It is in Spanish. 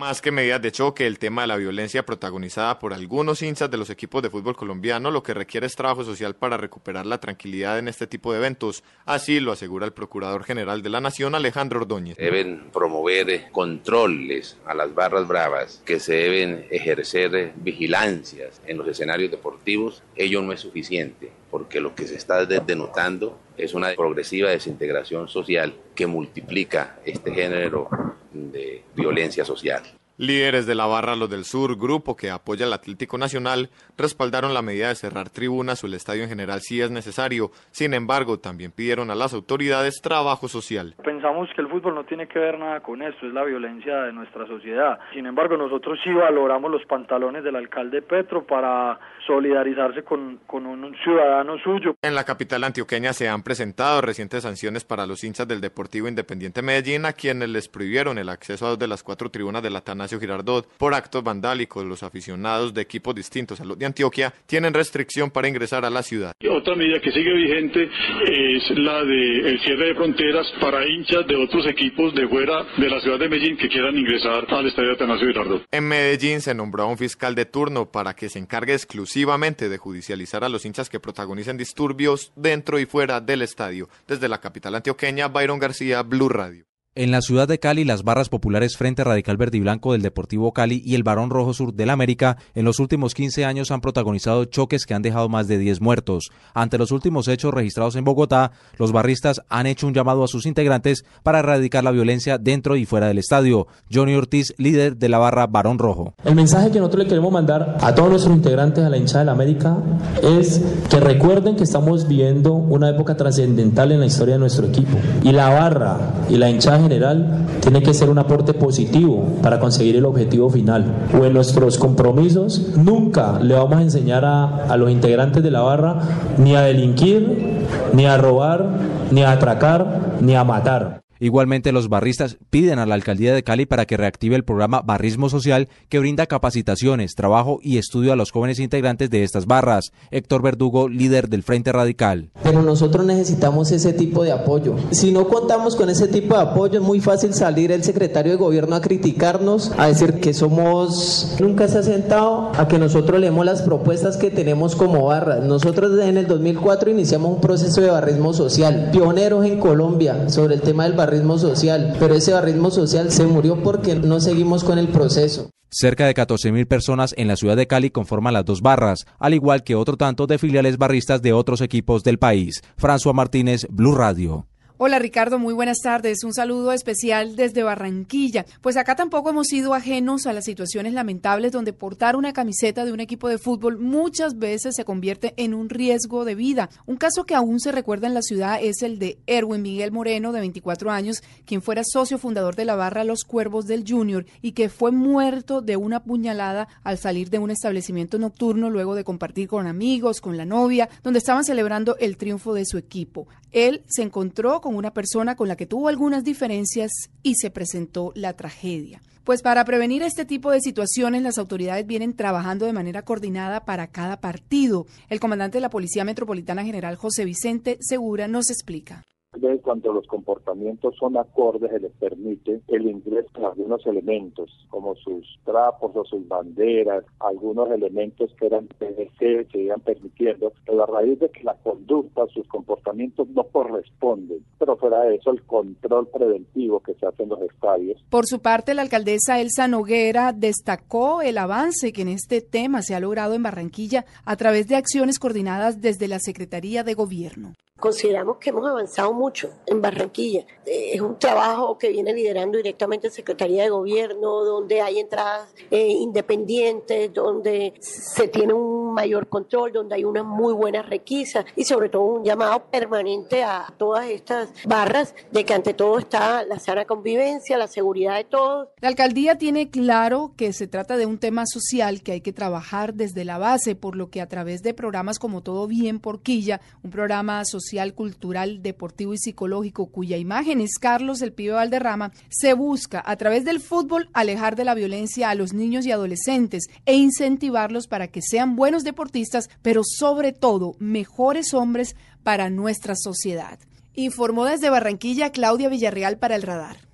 Más que medidas de choque, el tema de la violencia protagonizada por algunos hinchas de los equipos de fútbol colombiano lo que requiere es trabajo social para recuperar la tranquilidad en este tipo de eventos. Así lo asegura el Procurador General de la Nación, Alejandro Ordóñez. Deben promover controles a las barras bravas, que se deben ejercer vigilancias en los escenarios deportivos. Ello no es suficiente, porque lo que se está denotando es una progresiva desintegración social que multiplica este género de violencia social. Líderes de la Barra Los del Sur, grupo que apoya al Atlético Nacional, respaldaron la medida de cerrar tribunas o el estadio en general si es necesario. Sin embargo, también pidieron a las autoridades trabajo social. Pensamos que el fútbol no tiene que ver nada con esto, es la violencia de nuestra sociedad. Sin embargo, nosotros sí valoramos los pantalones del alcalde Petro para solidarizarse con, con un ciudadano suyo. En la capital antioqueña se han presentado recientes sanciones para los hinchas del Deportivo Independiente Medellín, a quienes les prohibieron el acceso a dos de las cuatro tribunas de la Atanasio Girardot por actos vandálicos. Los aficionados de equipos distintos a los de Antioquia tienen restricción para ingresar a la ciudad. Otra medida que sigue vigente es la de el cierre de fronteras para hinchas de otros equipos de fuera de la ciudad de Medellín que quieran ingresar al estadio Atanasio Girardot. En Medellín se nombró a un fiscal de turno para que se encargue exclusivamente de judicializar a los hinchas que protagonicen disturbios dentro y fuera del estadio. Desde la capital antioqueña, Byron García, Blue Radio. En la ciudad de Cali, las barras populares Frente Radical Verde y Blanco del Deportivo Cali y el Barón Rojo Sur del América en los últimos 15 años han protagonizado choques que han dejado más de 10 muertos. Ante los últimos hechos registrados en Bogotá, los barristas han hecho un llamado a sus integrantes para erradicar la violencia dentro y fuera del estadio. Johnny Ortiz, líder de la barra Barón Rojo. El mensaje que nosotros le queremos mandar a todos nuestros integrantes a la hinchada del América es que recuerden que estamos viviendo una época trascendental en la historia de nuestro equipo. Y la barra y la hinchada general tiene que ser un aporte positivo para conseguir el objetivo final. O en nuestros compromisos nunca le vamos a enseñar a, a los integrantes de la barra ni a delinquir, ni a robar, ni a atracar, ni a matar. Igualmente, los barristas piden a la alcaldía de Cali para que reactive el programa Barrismo Social que brinda capacitaciones, trabajo y estudio a los jóvenes integrantes de estas barras. Héctor Verdugo, líder del Frente Radical. Pero nosotros necesitamos ese tipo de apoyo. Si no contamos con ese tipo de apoyo, es muy fácil salir el secretario de gobierno a criticarnos, a decir que somos. Nunca se ha sentado a que nosotros leemos las propuestas que tenemos como barras. Nosotros en el 2004 iniciamos un proceso de barrismo social, pioneros en Colombia sobre el tema del barrismo social, pero ese barrismo social se murió porque no seguimos con el proceso. Cerca de 14.000 personas en la ciudad de Cali conforman las dos barras, al igual que otro tanto de filiales barristas de otros equipos del país. François Martínez, Blue Radio. Hola Ricardo, muy buenas tardes. Un saludo especial desde Barranquilla. Pues acá tampoco hemos sido ajenos a las situaciones lamentables donde portar una camiseta de un equipo de fútbol muchas veces se convierte en un riesgo de vida. Un caso que aún se recuerda en la ciudad es el de Erwin Miguel Moreno, de 24 años, quien fuera socio fundador de la barra Los Cuervos del Junior y que fue muerto de una puñalada al salir de un establecimiento nocturno luego de compartir con amigos, con la novia, donde estaban celebrando el triunfo de su equipo. Él se encontró con una persona con la que tuvo algunas diferencias y se presentó la tragedia. Pues para prevenir este tipo de situaciones, las autoridades vienen trabajando de manera coordinada para cada partido. El comandante de la Policía Metropolitana General José Vicente Segura nos explica cuando los comportamientos son acordes, se les permite el ingreso de algunos elementos, como sus trapos o sus banderas, algunos elementos que eran PVC, se iban permitiendo, pero a raíz de que la conducta, sus comportamientos no corresponden. Pero fuera de eso, el control preventivo que se hace en los estadios. Por su parte, la alcaldesa Elsa Noguera destacó el avance que en este tema se ha logrado en Barranquilla a través de acciones coordinadas desde la Secretaría de Gobierno. Consideramos que hemos avanzado mucho en Barranquilla. Eh, es un trabajo que viene liderando directamente la Secretaría de Gobierno, donde hay entradas eh, independientes, donde se tiene un un mayor control, donde hay una muy buena requisa y sobre todo un llamado permanente a todas estas barras de que ante todo está la sana convivencia, la seguridad de todos. La alcaldía tiene claro que se trata de un tema social que hay que trabajar desde la base, por lo que a través de programas como Todo Bien por Quilla, un programa social, cultural, deportivo y psicológico cuya imagen es Carlos el Pibe Valderrama, se busca a través del fútbol alejar de la violencia a los niños y adolescentes e incentivarlos para que sean deportistas, pero sobre todo mejores hombres para nuestra sociedad. Informó desde Barranquilla Claudia Villarreal para el Radar.